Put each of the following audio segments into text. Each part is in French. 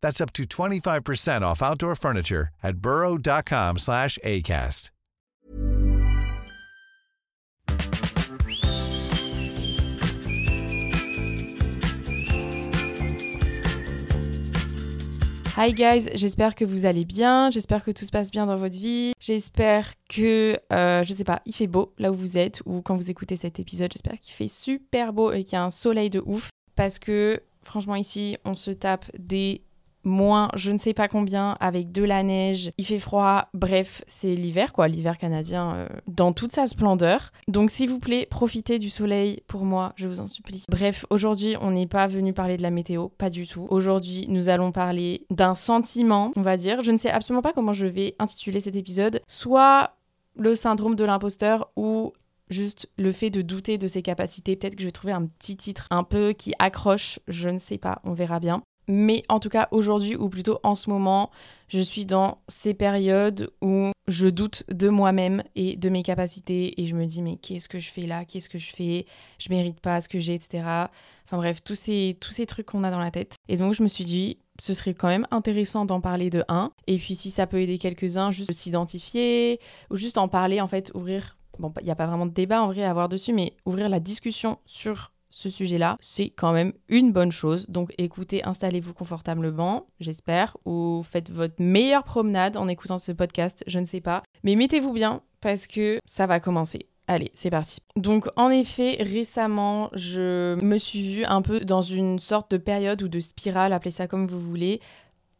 That's up to 25% off outdoor furniture at burrow.com slash ACAST. Hi guys, j'espère que vous allez bien, j'espère que tout se passe bien dans votre vie, j'espère que, euh, je sais pas, il fait beau là où vous êtes ou quand vous écoutez cet épisode, j'espère qu'il fait super beau et qu'il y a un soleil de ouf parce que franchement ici on se tape des moins je ne sais pas combien avec de la neige, il fait froid, bref, c'est l'hiver quoi, l'hiver canadien euh, dans toute sa splendeur. Donc s'il vous plaît, profitez du soleil pour moi, je vous en supplie. Bref, aujourd'hui, on n'est pas venu parler de la météo, pas du tout. Aujourd'hui, nous allons parler d'un sentiment, on va dire. Je ne sais absolument pas comment je vais intituler cet épisode, soit le syndrome de l'imposteur ou juste le fait de douter de ses capacités. Peut-être que je vais trouver un petit titre un peu qui accroche, je ne sais pas, on verra bien. Mais en tout cas, aujourd'hui, ou plutôt en ce moment, je suis dans ces périodes où je doute de moi-même et de mes capacités et je me dis, mais qu'est-ce que je fais là? Qu'est-ce que je fais? Je mérite pas ce que j'ai, etc. Enfin bref, tous ces, tous ces trucs qu'on a dans la tête. Et donc, je me suis dit, ce serait quand même intéressant d'en parler de un. Et puis, si ça peut aider quelques-uns, juste s'identifier ou juste en parler, en fait, ouvrir. Bon, il n'y a pas vraiment de débat en vrai à avoir dessus, mais ouvrir la discussion sur ce sujet-là, c'est quand même une bonne chose. Donc écoutez, installez-vous confortablement, j'espère, ou faites votre meilleure promenade en écoutant ce podcast, je ne sais pas. Mais mettez-vous bien parce que ça va commencer. Allez, c'est parti. Donc en effet, récemment, je me suis vue un peu dans une sorte de période ou de spirale, appelez ça comme vous voulez,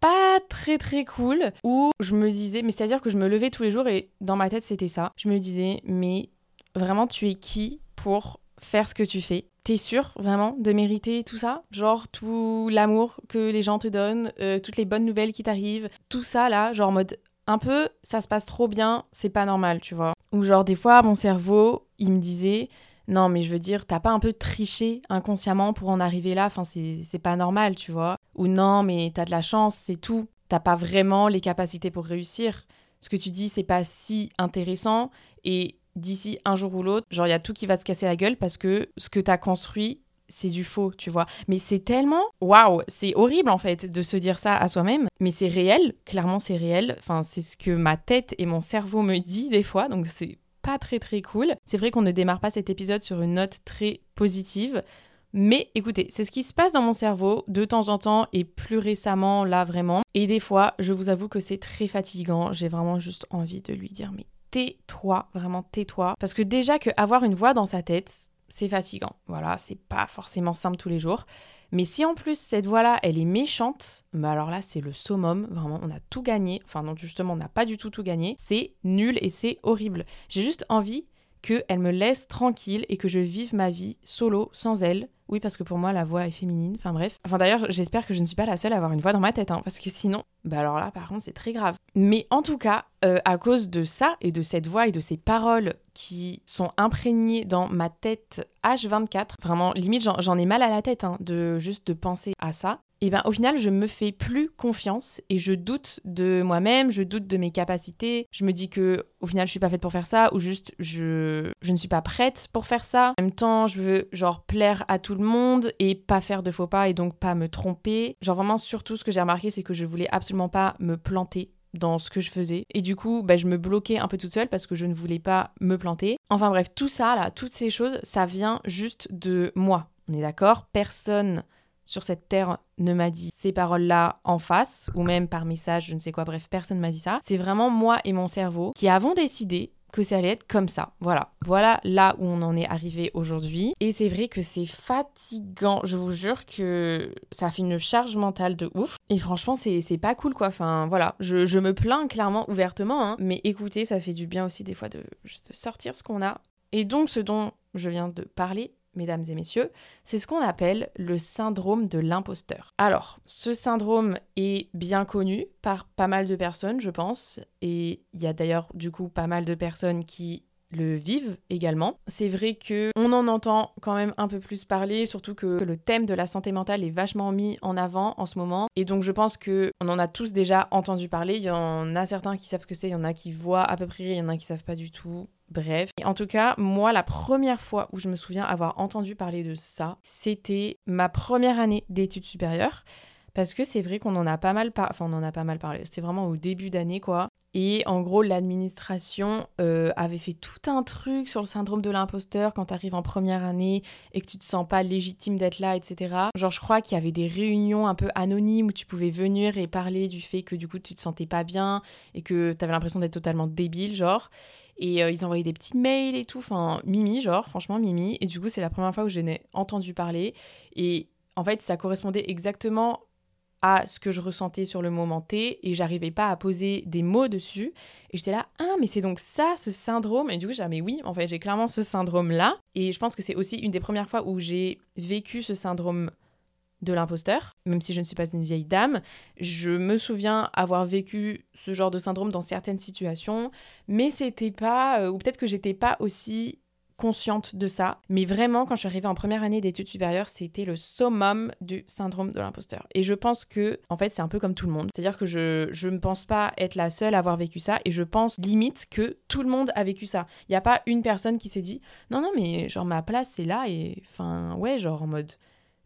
pas très très cool, où je me disais, mais c'est-à-dire que je me levais tous les jours et dans ma tête c'était ça. Je me disais, mais vraiment tu es qui pour faire ce que tu fais? T'es sûr vraiment de mériter tout ça? Genre tout l'amour que les gens te donnent, euh, toutes les bonnes nouvelles qui t'arrivent, tout ça là, genre en mode un peu ça se passe trop bien, c'est pas normal, tu vois? Ou genre des fois mon cerveau, il me disait non mais je veux dire, t'as pas un peu triché inconsciemment pour en arriver là, enfin c'est pas normal, tu vois? Ou non mais t'as de la chance, c'est tout. T'as pas vraiment les capacités pour réussir. Ce que tu dis, c'est pas si intéressant et d'ici un jour ou l'autre, genre il y a tout qui va se casser la gueule parce que ce que tu as construit, c'est du faux, tu vois. Mais c'est tellement waouh, c'est horrible en fait de se dire ça à soi-même, mais c'est réel, clairement c'est réel. Enfin, c'est ce que ma tête et mon cerveau me dit des fois, donc c'est pas très très cool. C'est vrai qu'on ne démarre pas cet épisode sur une note très positive. Mais écoutez, c'est ce qui se passe dans mon cerveau de temps en temps et plus récemment là vraiment. Et des fois, je vous avoue que c'est très fatigant. J'ai vraiment juste envie de lui dire mais tais-toi, vraiment tais-toi. Parce que déjà que avoir une voix dans sa tête, c'est fatigant. Voilà, c'est pas forcément simple tous les jours. Mais si en plus cette voix-là, elle est méchante, bah alors là c'est le summum, vraiment on a tout gagné. Enfin non justement on n'a pas du tout tout gagné. C'est nul et c'est horrible. J'ai juste envie qu'elle me laisse tranquille et que je vive ma vie solo sans elle oui, parce que pour moi, la voix est féminine. Enfin bref. Enfin d'ailleurs, j'espère que je ne suis pas la seule à avoir une voix dans ma tête, hein, parce que sinon, bah alors là, par contre, c'est très grave. Mais en tout cas, euh, à cause de ça et de cette voix et de ces paroles qui sont imprégnées dans ma tête H24, vraiment, limite, j'en ai mal à la tête hein, de juste de penser à ça. Et ben au final je me fais plus confiance et je doute de moi-même, je doute de mes capacités, je me dis que au final je suis pas faite pour faire ça ou juste je je ne suis pas prête pour faire ça. En même temps, je veux genre plaire à tout le monde et pas faire de faux pas et donc pas me tromper. Genre vraiment surtout ce que j'ai remarqué c'est que je voulais absolument pas me planter dans ce que je faisais. Et du coup, bah, je me bloquais un peu toute seule parce que je ne voulais pas me planter. Enfin bref, tout ça, là, toutes ces choses, ça vient juste de moi. On est d'accord? Personne sur cette terre ne m'a dit ces paroles-là en face, ou même par message, je ne sais quoi, bref, personne m'a dit ça. C'est vraiment moi et mon cerveau qui avons décidé que ça allait être comme ça. Voilà. Voilà là où on en est arrivé aujourd'hui. Et c'est vrai que c'est fatigant. Je vous jure que ça fait une charge mentale de ouf. Et franchement, c'est pas cool quoi. Enfin voilà. Je, me plains clairement ouvertement. Hein. Mais écoutez, ça fait du bien aussi des fois de juste sortir ce qu'on a. Et donc ce dont je viens de parler, mesdames et messieurs, c'est ce qu'on appelle le syndrome de l'imposteur. Alors, ce syndrome est bien connu par pas mal de personnes, je pense, et il y a d'ailleurs du coup pas mal de personnes qui le vivent également. C'est vrai que on en entend quand même un peu plus parler, surtout que le thème de la santé mentale est vachement mis en avant en ce moment. Et donc je pense que on en a tous déjà entendu parler. Il y en a certains qui savent ce que c'est, il y en a qui voient à peu près, il y en a qui savent pas du tout. Bref, en tout cas, moi, la première fois où je me souviens avoir entendu parler de ça, c'était ma première année d'études supérieures. Parce que c'est vrai qu'on en a pas mal parlé, enfin on en a pas mal parlé, c'était vraiment au début d'année quoi. Et en gros, l'administration euh, avait fait tout un truc sur le syndrome de l'imposteur quand tu arrives en première année et que tu te sens pas légitime d'être là, etc. Genre, je crois qu'il y avait des réunions un peu anonymes où tu pouvais venir et parler du fait que du coup tu te sentais pas bien et que tu avais l'impression d'être totalement débile, genre. Et euh, ils envoyaient des petits mails et tout. Enfin, Mimi, genre, franchement, Mimi. Et du coup, c'est la première fois que je n'ai entendu parler. Et en fait, ça correspondait exactement à ce que je ressentais sur le moment T et j'arrivais pas à poser des mots dessus et j'étais là ah mais c'est donc ça ce syndrome et du coup j'ai mais oui en fait j'ai clairement ce syndrome là et je pense que c'est aussi une des premières fois où j'ai vécu ce syndrome de l'imposteur, même si je ne suis pas une vieille dame. Je me souviens avoir vécu ce genre de syndrome dans certaines situations, mais c'était pas, euh, ou peut-être que j'étais pas aussi consciente de ça. Mais vraiment, quand je suis arrivée en première année d'études supérieures, c'était le summum du syndrome de l'imposteur. Et je pense que, en fait, c'est un peu comme tout le monde. C'est-à-dire que je, je ne pense pas être la seule à avoir vécu ça, et je pense limite que tout le monde a vécu ça. Il n'y a pas une personne qui s'est dit, non, non, mais genre ma place, c'est là, et enfin, ouais, genre en mode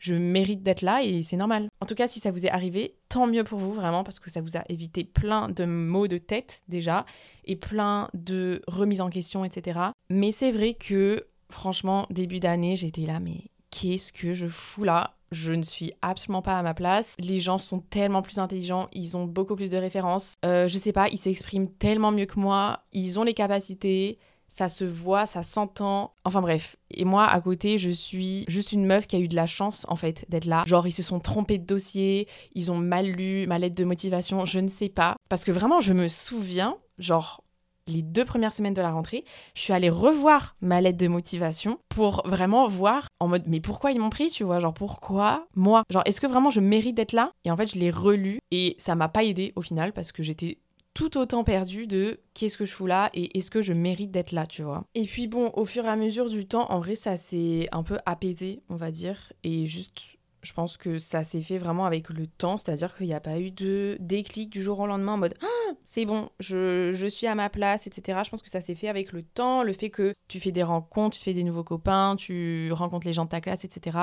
je mérite d'être là et c'est normal. En tout cas, si ça vous est arrivé, tant mieux pour vous vraiment parce que ça vous a évité plein de maux de tête déjà et plein de remises en question, etc. Mais c'est vrai que franchement, début d'année, j'étais là, mais qu'est-ce que je fous là? Je ne suis absolument pas à ma place. Les gens sont tellement plus intelligents, ils ont beaucoup plus de références. Euh, je sais pas, ils s'expriment tellement mieux que moi, ils ont les capacités ça se voit, ça s'entend. Enfin bref. Et moi, à côté, je suis juste une meuf qui a eu de la chance, en fait, d'être là. Genre, ils se sont trompés de dossier, ils ont mal lu ma lettre de motivation, je ne sais pas. Parce que vraiment, je me souviens, genre, les deux premières semaines de la rentrée, je suis allée revoir ma lettre de motivation pour vraiment voir en mode mais pourquoi ils m'ont pris, tu vois, genre pourquoi moi? Genre est-ce que vraiment je mérite d'être là? Et en fait, je l'ai relu et ça m'a pas aidé au final parce que j'étais tout autant perdu de qu'est-ce que je fous là et est-ce que je mérite d'être là, tu vois. Et puis bon, au fur et à mesure du temps, en vrai, ça s'est un peu apaisé, on va dire, et juste je pense que ça s'est fait vraiment avec le temps, c'est-à-dire qu'il n'y a pas eu de déclic du jour au lendemain en mode ah, c'est bon, je, je, suis à ma place, etc. Je pense que ça s'est fait avec le temps, le fait que tu fais des rencontres, tu fais des nouveaux copains, tu rencontres les gens de ta classe, etc.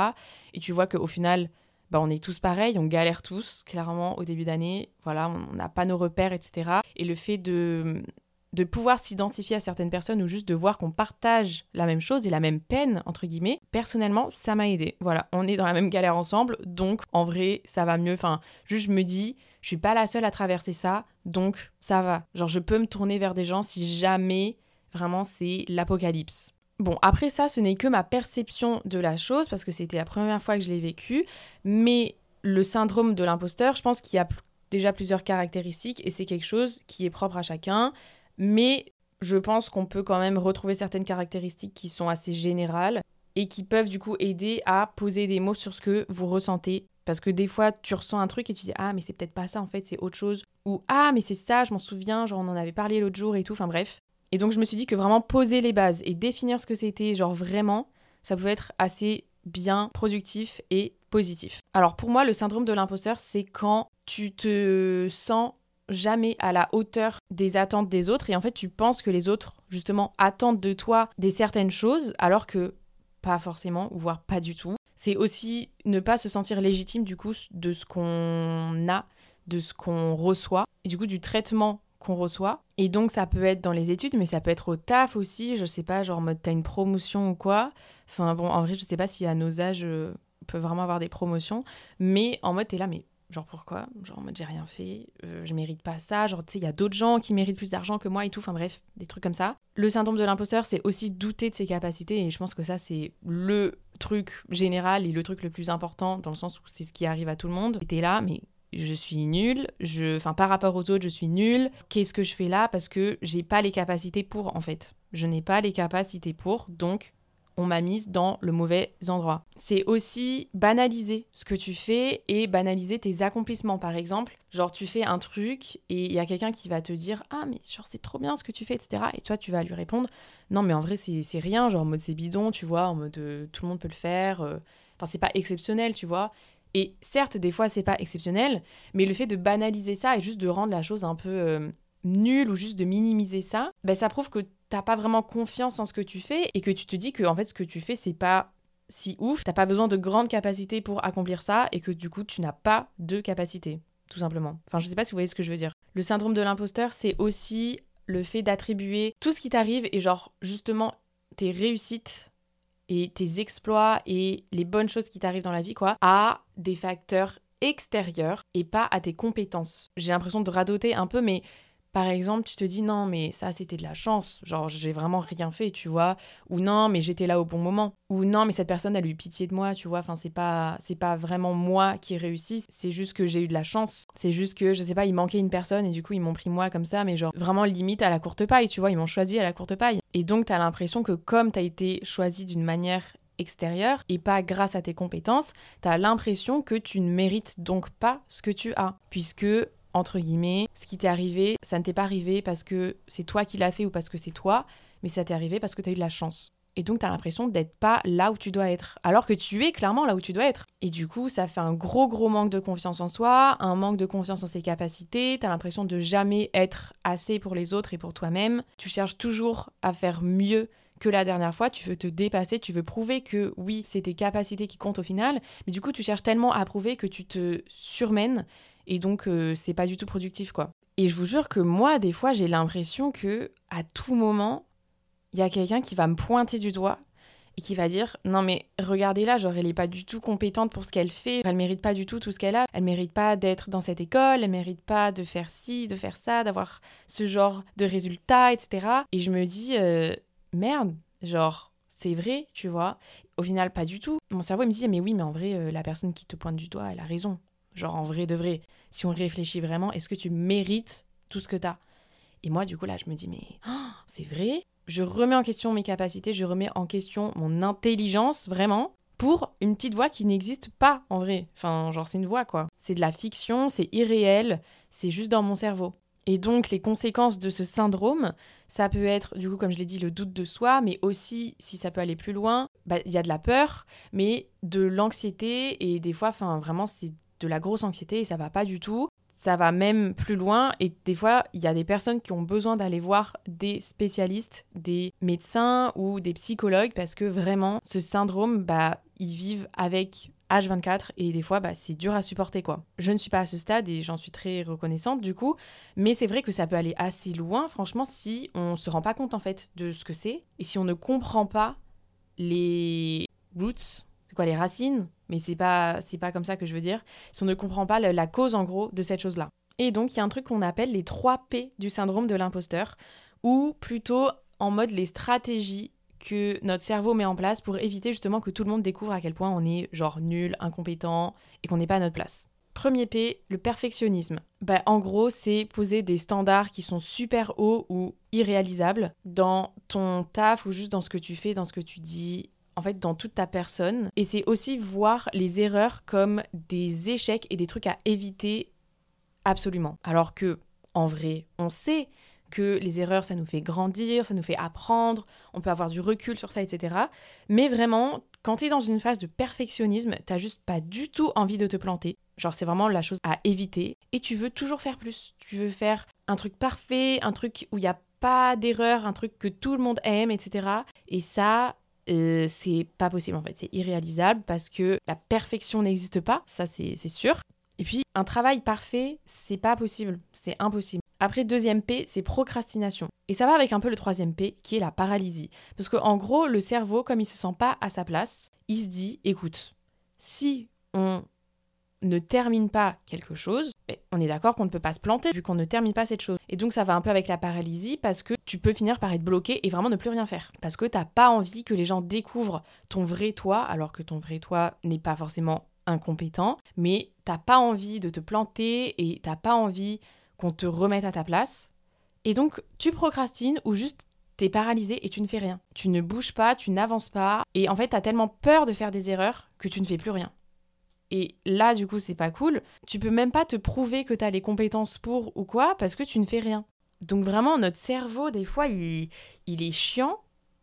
Et tu vois qu'au final, bah, on est tous pareils, on galère tous, clairement, au début d'année. Voilà, on n'a pas nos repères, etc. Et le fait de, de pouvoir s'identifier à certaines personnes ou juste de voir qu'on partage la même chose et la même peine, entre guillemets, personnellement, ça m'a aidé. Voilà, on est dans la même galère ensemble, donc en vrai, ça va mieux. Enfin, juste je me dis, je suis pas la seule à traverser ça, donc ça va. Genre, je peux me tourner vers des gens si jamais vraiment c'est l'apocalypse. Bon, après ça, ce n'est que ma perception de la chose, parce que c'était la première fois que je l'ai vécu, mais le syndrome de l'imposteur, je pense qu'il y a déjà plusieurs caractéristiques, et c'est quelque chose qui est propre à chacun, mais je pense qu'on peut quand même retrouver certaines caractéristiques qui sont assez générales, et qui peuvent du coup aider à poser des mots sur ce que vous ressentez. Parce que des fois, tu ressens un truc et tu dis Ah, mais c'est peut-être pas ça en fait, c'est autre chose. Ou Ah, mais c'est ça, je m'en souviens, genre on en avait parlé l'autre jour et tout. Enfin bref, et donc je me suis dit que vraiment poser les bases et définir ce que c'était, genre vraiment, ça pouvait être assez bien productif et positif. Alors pour moi, le syndrome de l'imposteur, c'est quand tu te sens jamais à la hauteur des attentes des autres et en fait tu penses que les autres justement attendent de toi des certaines choses alors que pas forcément, voire pas du tout. C'est aussi ne pas se sentir légitime du coup de ce qu'on a, de ce qu'on reçoit et du coup du traitement qu'on reçoit. Et donc ça peut être dans les études, mais ça peut être au taf aussi, je sais pas, genre mode t'as une promotion ou quoi. Enfin bon, en vrai, je sais pas si à nos âges, euh, on peut vraiment avoir des promotions, mais en mode t'es là, mais genre pourquoi? Genre en mode j'ai rien fait, euh, je mérite pas ça, genre tu sais, il y a d'autres gens qui méritent plus d'argent que moi et tout, enfin bref, des trucs comme ça. Le syndrome de l'imposteur, c'est aussi douter de ses capacités, et je pense que ça, c'est le truc général et le truc le plus important, dans le sens où c'est ce qui arrive à tout le monde. T'es là, mais je suis nulle, je, enfin par rapport aux autres, je suis nulle. Qu'est-ce que je fais là Parce que j'ai pas les capacités pour, en fait. Je n'ai pas les capacités pour, donc on m'a mise dans le mauvais endroit. C'est aussi banaliser ce que tu fais et banaliser tes accomplissements. Par exemple, genre tu fais un truc et il y a quelqu'un qui va te dire Ah, mais genre c'est trop bien ce que tu fais, etc. Et toi, tu vas lui répondre Non, mais en vrai, c'est rien, genre en mode c'est bidon, tu vois, en mode euh, tout le monde peut le faire. Euh. Enfin, c'est pas exceptionnel, tu vois. Et certes, des fois, c'est pas exceptionnel, mais le fait de banaliser ça et juste de rendre la chose un peu euh, nulle ou juste de minimiser ça, ben, ça prouve que t'as pas vraiment confiance en ce que tu fais et que tu te dis que en fait ce que tu fais c'est pas si ouf, t'as pas besoin de grandes capacités pour accomplir ça et que du coup tu n'as pas de capacité, tout simplement. Enfin, je sais pas si vous voyez ce que je veux dire. Le syndrome de l'imposteur, c'est aussi le fait d'attribuer tout ce qui t'arrive et genre justement tes réussites et tes exploits et les bonnes choses qui t'arrivent dans la vie, quoi, à des facteurs extérieurs et pas à tes compétences. J'ai l'impression de radoter un peu, mais par exemple, tu te dis non, mais ça c'était de la chance, genre j'ai vraiment rien fait, tu vois, ou non, mais j'étais là au bon moment, ou non, mais cette personne a eu pitié de moi, tu vois, enfin c'est pas c'est pas vraiment moi qui ai réussi, c'est juste que j'ai eu de la chance, c'est juste que je sais pas, il manquait une personne et du coup ils m'ont pris moi comme ça, mais genre vraiment limite à la courte paille, tu vois, ils m'ont choisi à la courte paille. Et donc t'as l'impression que comme t'as été choisi d'une manière extérieure et pas grâce à tes compétences, t'as l'impression que tu ne mérites donc pas ce que tu as, puisque entre guillemets, ce qui t'est arrivé, ça ne t'est pas arrivé parce que c'est toi qui l'as fait ou parce que c'est toi, mais ça t'est arrivé parce que t'as eu de la chance. Et donc, t'as l'impression d'être pas là où tu dois être, alors que tu es clairement là où tu dois être. Et du coup, ça fait un gros, gros manque de confiance en soi, un manque de confiance en ses capacités. T'as l'impression de jamais être assez pour les autres et pour toi-même. Tu cherches toujours à faire mieux que la dernière fois, tu veux te dépasser, tu veux prouver que oui, c'est tes capacités qui comptent au final, mais du coup, tu cherches tellement à prouver que tu te surmènes et donc euh, c'est pas du tout productif quoi. Et je vous jure que moi des fois j'ai l'impression que à tout moment il y a quelqu'un qui va me pointer du doigt et qui va dire non mais regardez là genre elle est pas du tout compétente pour ce qu'elle fait. Elle mérite pas du tout tout ce qu'elle a. Elle mérite pas d'être dans cette école. Elle mérite pas de faire ci de faire ça d'avoir ce genre de résultats etc et je me dis euh, merde genre c'est vrai tu vois. Au final pas du tout mon cerveau me dit mais oui mais en vrai euh, la personne qui te pointe du doigt elle a raison Genre en vrai de vrai, si on réfléchit vraiment, est-ce que tu mérites tout ce que tu as Et moi, du coup, là, je me dis, mais oh, c'est vrai? Je remets en question mes capacités, je remets en question mon intelligence, vraiment, pour une petite voix qui n'existe pas en vrai. Enfin, genre, c'est une voix, quoi. C'est de la fiction, c'est irréel, c'est juste dans mon cerveau. Et donc, les conséquences de ce syndrome, ça peut être, du coup, comme je l'ai dit, le doute de soi, mais aussi, si ça peut aller plus loin, bah, il y a de la peur, mais de l'anxiété, et des fois, enfin, vraiment, c'est de la grosse anxiété et ça va pas du tout. Ça va même plus loin et des fois, il y a des personnes qui ont besoin d'aller voir des spécialistes, des médecins ou des psychologues parce que vraiment, ce syndrome, bah, ils vivent avec H24 et des fois bah, c'est dur à supporter quoi. Je ne suis pas à ce stade et j'en suis très reconnaissante du coup, mais c'est vrai que ça peut aller assez loin franchement si on se rend pas compte en fait de ce que c'est et si on ne comprend pas les roots, c'est quoi les racines? Mais c'est pas c'est pas comme ça que je veux dire. Si on ne comprend pas la cause en gros de cette chose-là. Et donc il y a un truc qu'on appelle les 3 P du syndrome de l'imposteur ou plutôt en mode les stratégies que notre cerveau met en place pour éviter justement que tout le monde découvre à quel point on est genre nul, incompétent et qu'on n'est pas à notre place. Premier P, le perfectionnisme. Bah, en gros, c'est poser des standards qui sont super hauts ou irréalisables dans ton taf ou juste dans ce que tu fais, dans ce que tu dis, en fait dans toute ta personne. Et c'est aussi voir les erreurs comme des échecs et des trucs à éviter absolument. Alors que, en vrai, on sait que les erreurs, ça nous fait grandir, ça nous fait apprendre, on peut avoir du recul sur ça, etc. Mais vraiment, Quand t'es dans une phase de perfectionnisme, t'as juste pas du tout envie de te planter. Genre, c'est vraiment la chose à éviter. Et tu veux toujours faire plus. Tu veux faire un truc parfait, un truc où il n'y a pas d'erreur, un truc que tout le monde aime, etc. Et ça, euh, c'est pas possible en fait. C'est irréalisable parce que la perfection n'existe pas. Ça, c'est sûr. Et puis, un travail parfait, c'est pas possible. C'est impossible. Après, deuxième P, c'est procrastination. Et ça va avec un peu le troisième P, qui est la paralysie. Parce qu'en gros, le cerveau, comme il se sent pas à sa place, il se dit, écoute, si on ne termine pas quelque chose, on est d'accord qu'on ne peut pas se planter vu qu'on ne termine pas cette chose. Et donc ça va un peu avec la paralysie parce que tu peux finir par être bloqué et vraiment ne plus rien faire. Parce que t'as pas envie que les gens découvrent ton vrai toi, alors que ton vrai toi n'est pas forcément incompétent, mais t'as pas envie de te planter et t'as pas envie qu'on te remette à ta place. Et donc, tu procrastines ou juste t'es paralysé et tu ne fais rien. Tu ne bouges pas, tu n'avances pas. Et en fait, t'as tellement peur de faire des erreurs que tu ne fais plus rien. Et là, du coup, c'est pas cool. Tu peux même pas te prouver que t'as les compétences pour ou quoi parce que tu ne fais rien. Donc vraiment, notre cerveau, des fois, il, il est chiant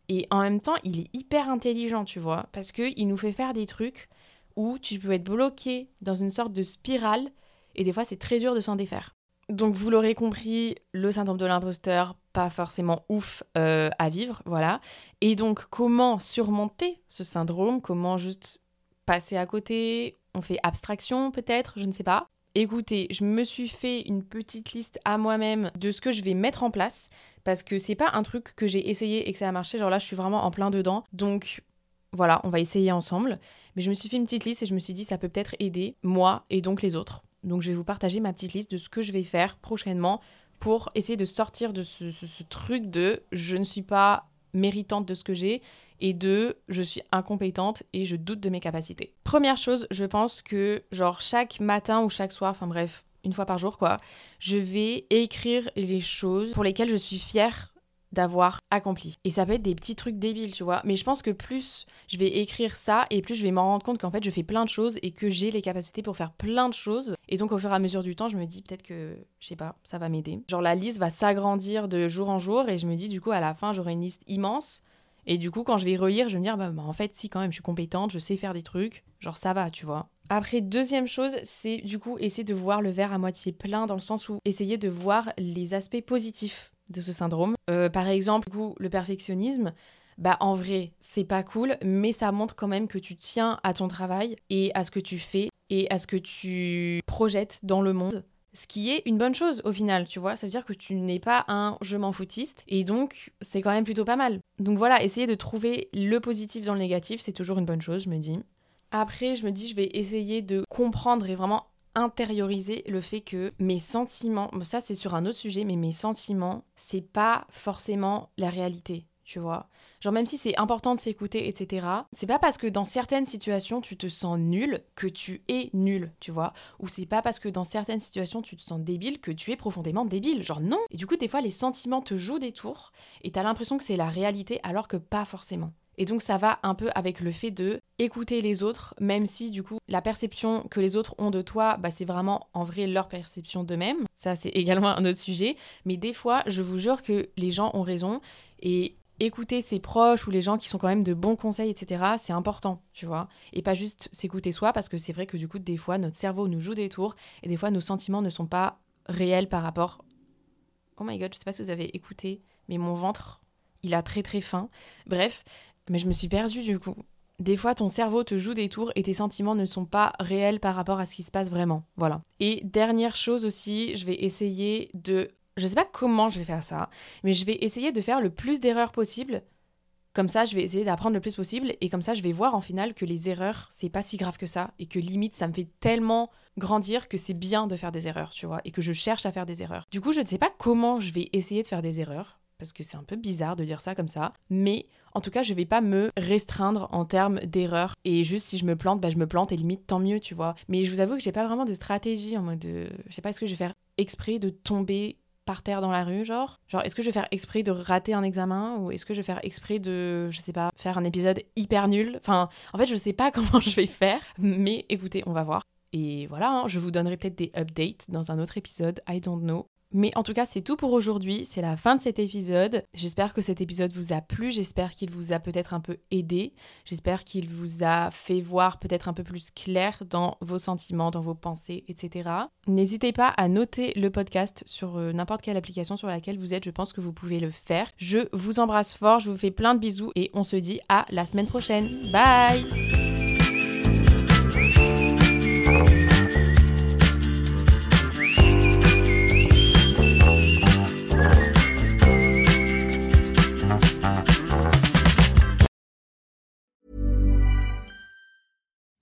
et en même temps, il est hyper intelligent, tu vois, parce qu'il nous fait faire des trucs où tu peux être bloqué dans une sorte de spirale et des fois, c'est très dur de s'en défaire. Donc vous l'aurez compris, le syndrome de l'imposteur, pas forcément ouf euh, à vivre, voilà. Et donc comment surmonter ce syndrome? Comment juste passer à côté On fait abstraction peut-être, je ne sais pas. Écoutez, je me suis fait une petite liste à moi-même de ce que je vais mettre en place parce que c'est pas un truc que j'ai essayé et que ça a marché. Genre là, je suis vraiment en plein dedans. Donc voilà, on va essayer ensemble. Mais je me suis fait une petite liste et je me suis dit ça peut peut-être aider moi et donc les autres. Donc je vais vous partager ma petite liste de ce que je vais faire prochainement pour essayer de sortir de ce, truc de je ne suis pas méritante de ce que j'ai et de je suis incompétente et je doute de mes capacités. Première chose, je pense que genre chaque matin ou chaque soir, enfin bref, une fois par jour quoi, je vais écrire les choses pour lesquelles je suis fière d'avoir accompli. Et ça peut être des petits trucs débiles, tu vois. Mais je pense que plus je vais écrire ça et plus je vais m'en rendre compte qu'en fait je fais plein de choses et que j'ai les capacités pour faire plein de choses. Et donc au fur et à mesure du temps, je me dis peut-être que, je sais pas, ça va m'aider. Genre la liste va s'agrandir de jour en jour et je me dis du coup à la fin j'aurai une liste immense. Et du coup quand je vais relire, je vais me dire bah, bah en fait si quand même je suis compétente, je sais faire des trucs. Genre ça va, tu vois. Après, deuxième chose, c'est du coup essayer de voir le verre à moitié plein dans le sens où essayer de voir les aspects positifs de ce syndrome. Euh, par exemple, le perfectionnisme, bah en vrai, c'est pas cool, mais ça montre quand même que tu tiens à ton travail et à ce que tu fais et à ce que tu projettes dans le monde. Ce qui est une bonne chose au final, tu vois. Ça veut dire que tu n'es pas un je m'en foutiste et donc c'est quand même plutôt pas mal. Donc voilà, essayer de trouver le positif dans le négatif, c'est toujours une bonne chose, je me dis. Après, je me dis, je vais essayer de comprendre et vraiment intérioriser le fait que mes sentiments, ça c'est sur un autre sujet, mais mes sentiments, c'est pas forcément la réalité, tu vois. Genre même si c'est important de s'écouter, etc. C'est pas parce que dans certaines situations tu te sens nul que tu es nul, tu vois. Ou c'est pas parce que dans certaines situations tu te sens débile que tu es profondément débile. Genre non. Et du coup des fois les sentiments te jouent des tours et t'as l'impression que c'est la réalité alors que pas forcément. Et donc ça va un peu avec le fait de écouter les autres, même si du coup la perception que les autres ont de toi, bah, c'est vraiment en vrai leur perception d'eux-mêmes. Ça c'est également un autre sujet. Mais des fois, je vous jure que les gens ont raison et écouter ses proches ou les gens qui sont quand même de bons conseils, etc., c'est important, tu vois. Et pas juste s'écouter soi, parce que c'est vrai que du coup, des fois, notre cerveau nous joue des tours et des fois, nos sentiments ne sont pas réels par rapport. Oh my god, je sais pas si vous avez écouté, mais mon ventre, il a très très faim. Bref, mais je me suis perdue du coup. Des fois, ton cerveau te joue des tours et tes sentiments ne sont pas réels par rapport à ce qui se passe vraiment. Voilà. Et dernière chose aussi, je vais essayer de. Je sais pas comment je vais faire ça, mais je vais essayer de faire le plus d'erreurs possible. Comme ça, je vais essayer d'apprendre le plus possible et comme ça, je vais voir en final que les erreurs, c'est pas si grave que ça et que limite, ça me fait tellement grandir que c'est bien de faire des erreurs, tu vois, et que je cherche à faire des erreurs. Du coup, je ne sais pas comment je vais essayer de faire des erreurs parce que c'est un peu bizarre de dire ça comme ça, mais en tout cas, je vais pas me restreindre en termes d'erreurs. Et juste si je me plante, bah, je me plante et limite tant mieux, tu vois. Mais je vous avoue que j'ai pas vraiment de stratégie en mode de. Je sais pas, est-ce que je vais faire exprès de tomber par terre dans la rue, genre Genre, est-ce que je vais faire exprès de rater un examen ou est-ce que je vais faire exprès de, je sais pas, faire un épisode hyper nul? Enfin, en fait, je sais pas comment je vais faire, mais écoutez, on va voir. Et voilà, hein, je vous donnerai peut-être des updates dans un autre épisode, I don't know. Mais en tout cas, c'est tout pour aujourd'hui. C'est la fin de cet épisode. J'espère que cet épisode vous a plu. J'espère qu'il vous a peut-être un peu aidé. J'espère qu'il vous a fait voir peut-être un peu plus clair dans vos sentiments, dans vos pensées, etc. N'hésitez pas à noter le podcast sur euh, n'importe quelle application sur laquelle vous êtes. Je pense que vous pouvez le faire. Je vous embrasse fort. Je vous fais plein de bisous et on se dit à la semaine prochaine. Bye